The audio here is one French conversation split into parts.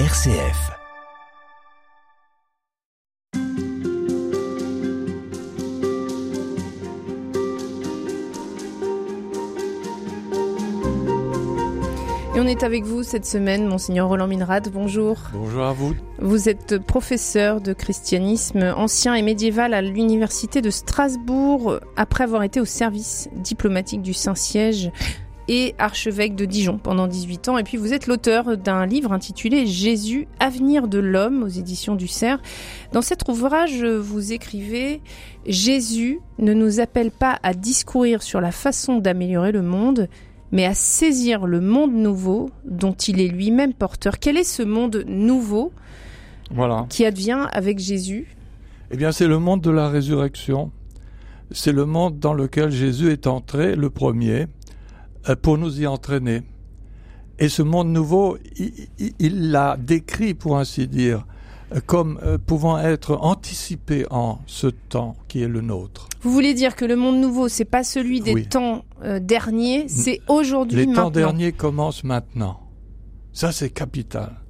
RCF. Et on est avec vous cette semaine, Monseigneur Roland Minrad. Bonjour. Bonjour à vous. Vous êtes professeur de christianisme ancien et médiéval à l'Université de Strasbourg, après avoir été au service diplomatique du Saint-Siège et archevêque de Dijon pendant 18 ans. Et puis vous êtes l'auteur d'un livre intitulé Jésus, avenir de l'homme aux éditions du Cerf. Dans cet ouvrage, vous écrivez Jésus ne nous appelle pas à discourir sur la façon d'améliorer le monde, mais à saisir le monde nouveau dont il est lui-même porteur. Quel est ce monde nouveau voilà. qui advient avec Jésus? Eh bien, c'est le monde de la résurrection. C'est le monde dans lequel Jésus est entré, le premier, pour nous y entraîner. Et ce monde nouveau, il l'a décrit, pour ainsi dire, euh, comme euh, pouvant être anticipé en ce temps qui est le nôtre. Vous voulez dire que le monde nouveau, c'est pas celui des Oui. temps euh, derniers, c'est aujourd'hui Les maintenant. temps derniers commencent maintenant. Ça, c'est capital.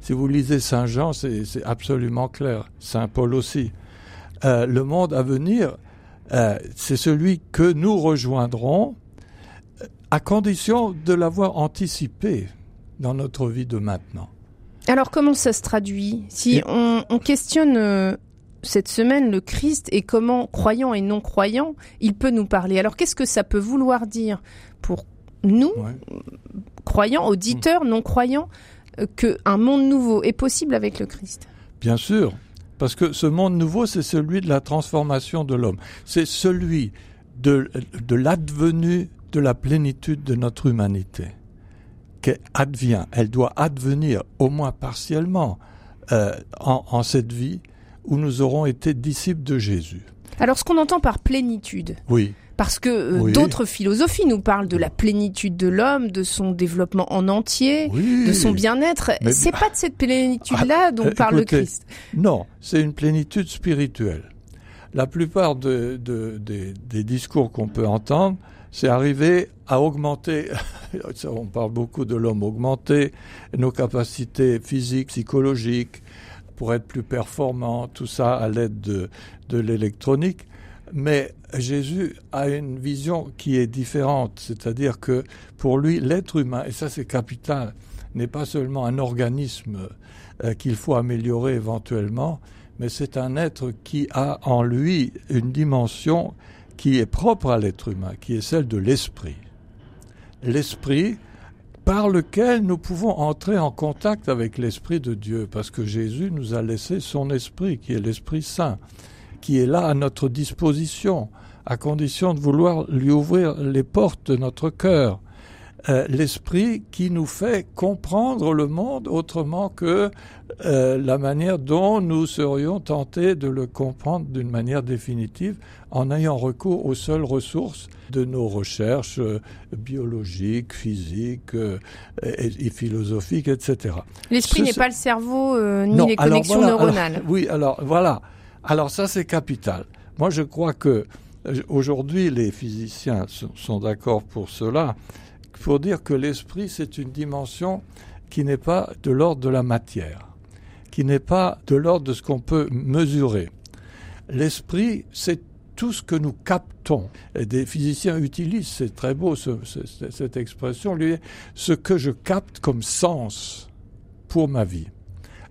Si vous lisez Saint Jean, c'est c'est absolument clair. Saint Paul aussi. Euh, le monde à venir, euh, c'est celui que nous rejoindrons euh, à condition de l'avoir anticipé dans notre vie de maintenant. Alors comment ça se traduit Si Et- on, on questionne euh, cette semaine le Christ et comment, croyant et non croyant, il peut nous parler? Alors qu'est-ce que ça peut vouloir dire pour nous, Ouais. croyants, auditeurs, non croyants, euh, que un monde nouveau est possible avec le Christ? Bien sûr, parce que ce monde nouveau, c'est celui de la transformation de l'homme. C'est celui de, de l'advenu de la plénitude de notre humanité. Qu'elle advient, elle doit advenir, au moins partiellement, euh, en, en cette vie où nous aurons été disciples de Jésus. Alors ce qu'on entend par plénitude, Oui, parce que euh, Oui. d'autres philosophies nous parlent de la plénitude de l'homme, de son développement en entier, oui. de son bien-être. C'est pas de cette plénitude-là dont euh, parle le Christ. Non, c'est une plénitude spirituelle. La plupart de- de- des, discours qu'on peut entendre, c'est arriver à augmenter, on parle beaucoup de l'homme augmenté, nos capacités physiques, psychologiques, pour être plus performants, tout ça à l'aide de, de l'électronique. Mais Jésus a une vision qui est différente, c'est-à-dire que pour lui, l'être humain, et ça c'est capital, n'est pas seulement un organisme euh, qu'il faut améliorer éventuellement, mais c'est un être qui a en lui une dimension qui est propre à l'être humain, qui est celle de l'esprit. L'esprit par lequel nous pouvons entrer en contact avec l'esprit de Dieu, parce que Jésus nous a laissé son esprit, qui est l'Esprit Saint, qui est là à notre disposition, à condition de vouloir lui ouvrir les portes de notre cœur. Euh, l'esprit qui nous fait comprendre le monde autrement que euh, la manière dont nous serions tentés de le comprendre d'une manière définitive en ayant recours aux seules ressources de nos recherches euh, biologiques, physiques euh, et, et philosophiques, etc. L'esprit n'est pas le cerveau euh, ni Non, les connexions voilà, neuronales. alors, oui, alors voilà. Alors ça, c'est capital. Moi, je crois que euh, aujourd'hui, les physiciens sont, sont d'accord pour cela. Faut dire que l'esprit, c'est une dimension qui n'est pas de l'ordre de la matière, qui n'est pas de l'ordre de ce qu'on peut mesurer. L'esprit, c'est tout ce que nous captons. Des physiciens utilisent, c'est très beau ce- ce- cette expression, lui, ce que je capte comme sens pour ma vie.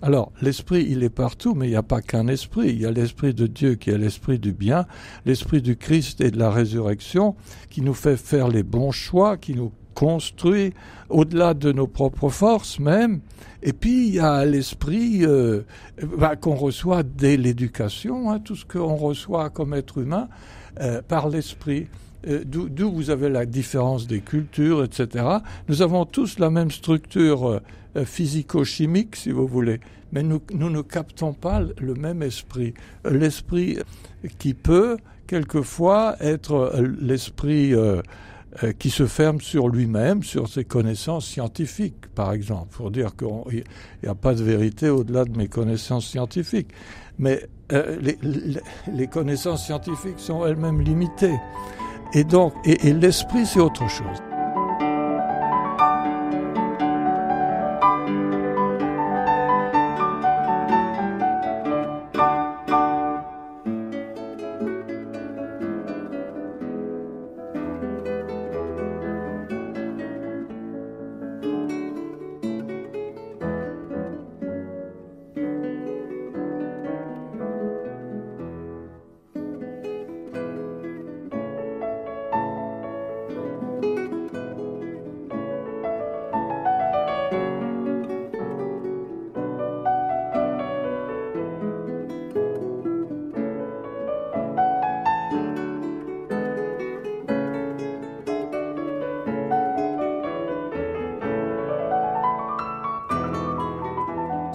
Alors, l'esprit, il est partout, mais il n'y a pas qu'un esprit. Il y a l'esprit de Dieu qui est l'esprit du bien, l'esprit du Christ et de la résurrection, qui nous fait faire les bons choix, qui nous construit au-delà de nos propres forces même. Et puis, il y a l'esprit euh, bah, qu'on reçoit dès l'éducation, hein, tout ce qu'on reçoit comme être humain euh, par l'esprit. Euh, D'où vous avez la différence des cultures, etc. Nous avons tous la même structure physico-chimique, si vous voulez, mais nous, nous ne captons pas le même esprit. L'esprit qui peut, quelquefois, être l'esprit qui se ferme sur lui-même, sur ses connaissances scientifiques, par exemple, pour dire qu'il n'y a pas de vérité au-delà de mes connaissances scientifiques. Mais euh, les, les- les connaissances scientifiques sont elles-mêmes limitées. Et donc, et, et l'esprit, c'est autre chose.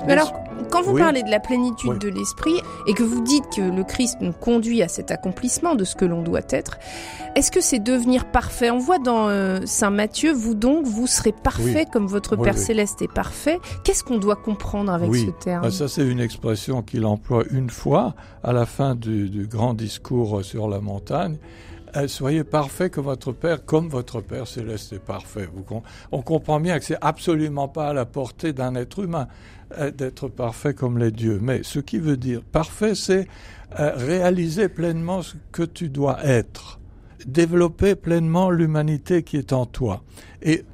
Alors, quand vous parlez de la plénitude de l'esprit et que vous dites que le Christ nous conduit à cet accomplissement de ce que l'on doit être, est-ce que c'est devenir parfait? On voit dans euh, Saint Matthieu, vous donc, vous serez parfait comme votre Père céleste est parfait. Qu'est-ce qu'on doit comprendre avec ce terme? Ah, Ça, c'est une expression qu'il emploie une fois à la fin du, du grand discours sur la montagne. Euh, soyez parfait comme votre Père, comme votre Père céleste est parfait. on comprend bien que c'est absolument pas à la portée d'un être humain euh, d'être parfait comme les dieux. Mais ce qui veut dire parfait, c'est euh, réaliser pleinement ce que tu dois être, développer pleinement l'humanité qui est en toi. Et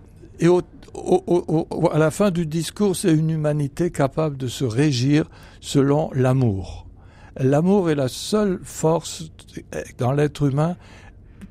à la fin du discours, c'est une humanité capable de se régir selon l'amour. L'amour est la seule force dans l'être humain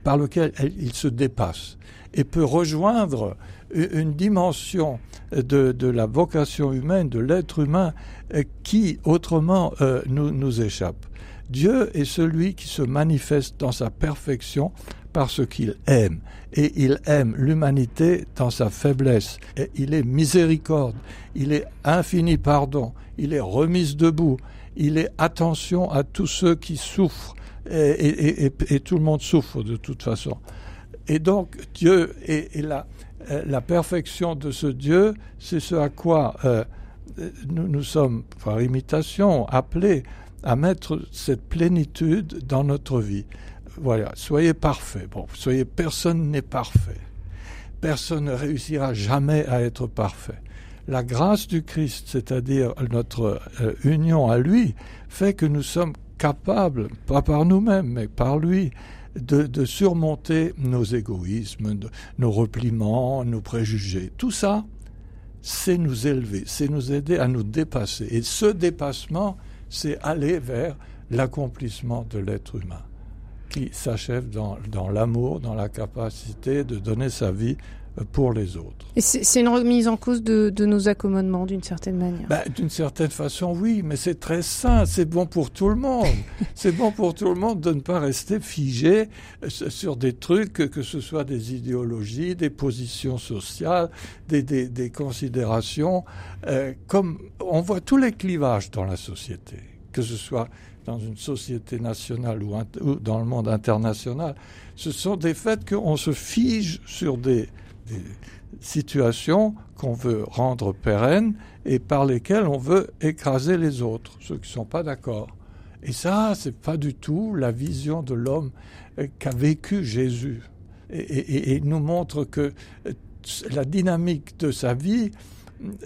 par lequel il se dépasse et peut rejoindre une dimension de, la vocation humaine, de l'être humain, euh, qui autrement euh, nous, nous échappe. Dieu est celui qui se manifeste dans sa perfection parce qu'il aime. Et il aime l'humanité dans sa faiblesse. Et il est miséricorde, il est infini pardon, il est remise debout, il est attention à tous ceux qui souffrent et, tout le monde souffre de toute façon. Et donc Dieu est, la, euh, la, perfection de ce Dieu, c'est ce à quoi euh, nous, sommes, par imitation, appelés à mettre cette plénitude dans notre vie. Voilà, soyez parfaits. Bon, soyez, personne n'est parfait. Personne ne réussira jamais à être parfait. La grâce du Christ, c'est-à-dire notre euh, union à lui, fait que nous sommes capable, pas par nous-mêmes, mais par lui, de, surmonter nos égoïsmes, nos repliements, nos préjugés. Tout ça, c'est nous élever, c'est nous aider à nous dépasser. Et ce dépassement, c'est aller vers l'accomplissement de l'être humain, qui s'achève dans l'amour, dans la capacité de donner sa vie pour les autres. C'est une remise en cause de, nos accommodements d'une certaine manière ben, D'une certaine façon, oui, mais c'est très sain, c'est bon pour tout le monde. c'est bon pour tout le monde de ne pas rester figé euh, sur des trucs, que ce soit des idéologies, des positions sociales, des, des, considérations. Euh, comme on voit tous les clivages dans la société, que ce soit dans une société nationale ou, dans le monde international, ce sont des faits qu'on se fige sur des situations qu'on veut rendre pérennes et par lesquelles on veut écraser les autres, ceux qui ne sont pas d'accord. Et ça, c'est pas du tout la vision de l'homme euh, qu'a vécu Jésus. Et, nous montre que euh, la dynamique de sa vie,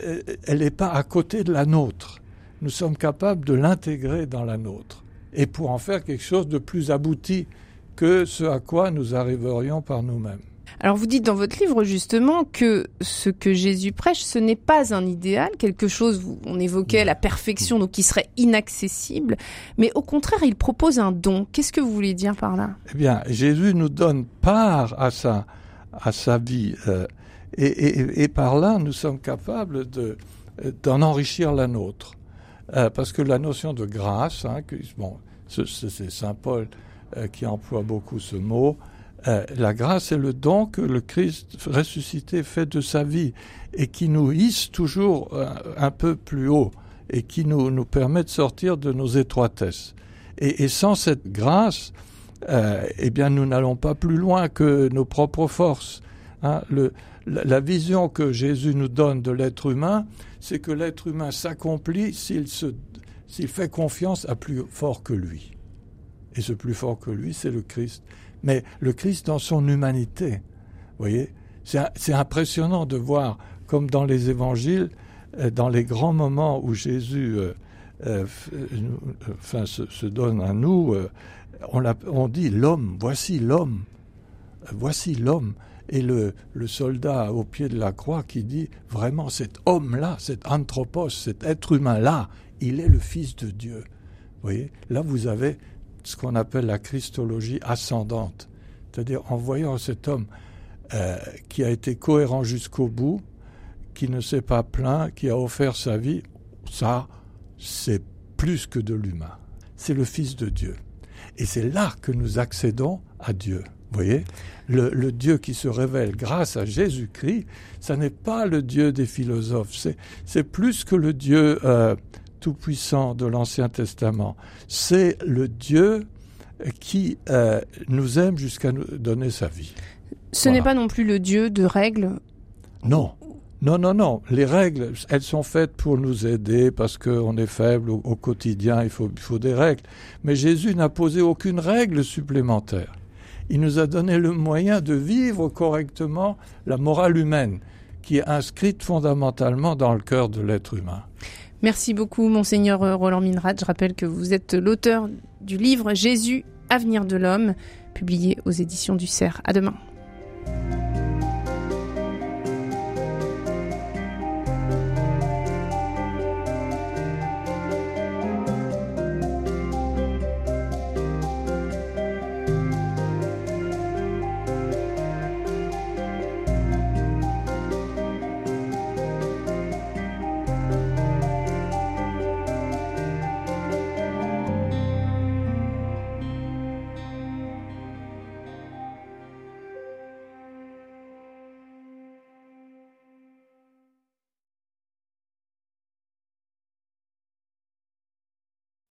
euh, elle n'est pas à côté de la nôtre. Nous sommes capables de l'intégrer dans la nôtre et pour en faire quelque chose de plus abouti que ce à quoi nous arriverions par nous-mêmes. Alors vous dites dans votre livre justement que ce que Jésus prêche, ce n'est pas un idéal, quelque chose, on évoquait la perfection, donc qui serait inaccessible, mais au contraire, il propose un don. Qu'est-ce que vous voulez dire par là? Eh bien, Jésus nous donne part à sa, à sa vie, euh, et, par là, nous sommes capables de, d'en enrichir la nôtre. Euh, parce que la notion de grâce, hein, bon, c'est Saint Paul euh, qui emploie beaucoup ce mot, euh, la grâce est le don que le Christ ressuscité fait de sa vie et qui nous hisse toujours un, peu plus haut et qui nous, nous permet de sortir de nos étroitesses. Et, sans cette grâce, eh bien, nous n'allons pas plus loin que nos propres forces. Hein. La, vision que Jésus nous donne de l'être humain, c'est que l'être humain s'accomplit s'il s'il fait confiance à plus fort que lui. Et ce plus fort que lui, c'est le Christ mais le Christ dans son humanité. Voyez C'est impressionnant de voir, comme dans les évangiles, euh, dans les grands moments où Jésus euh, euh, enfin, se, donne à nous, on, on, dit l'homme, voici l'homme, voici l'homme. Et le, le, soldat au pied de la croix qui dit vraiment cet homme-là, cet anthropos, cet être humain-là, il est le Fils de Dieu. Vous voyez, là vous avez ce qu'on appelle la christologie ascendante. C'est-à-dire en voyant cet homme euh, qui a été cohérent jusqu'au bout, qui ne s'est pas plaint, qui a offert sa vie, ça, c'est plus que de l'humain. C'est le Fils de Dieu. Et c'est là que nous accédons à Dieu. Vous voyez? Le, le, Dieu qui se révèle grâce à Jésus-Christ, ça n'est pas le Dieu des philosophes, c'est plus que le Dieu euh, tout-puissant de l'Ancien Testament. C'est le Dieu qui euh, nous aime jusqu'à nous donner sa vie. Ce voilà. n'est pas non plus le Dieu de règles? Non. Non, non, non. Les règles, elles sont faites pour nous aider parce qu'on est faible au, au quotidien, il faut, il faut des règles. Mais Jésus n'a posé aucune règle supplémentaire. Il nous a donné le moyen de vivre correctement la morale humaine qui est inscrite fondamentalement dans le cœur de l'être humain. Merci beaucoup, Monseigneur Roland Minrat. Je rappelle que vous êtes l'auteur du livre Jésus, avenir de l'homme, publié aux éditions du Cerf. À demain.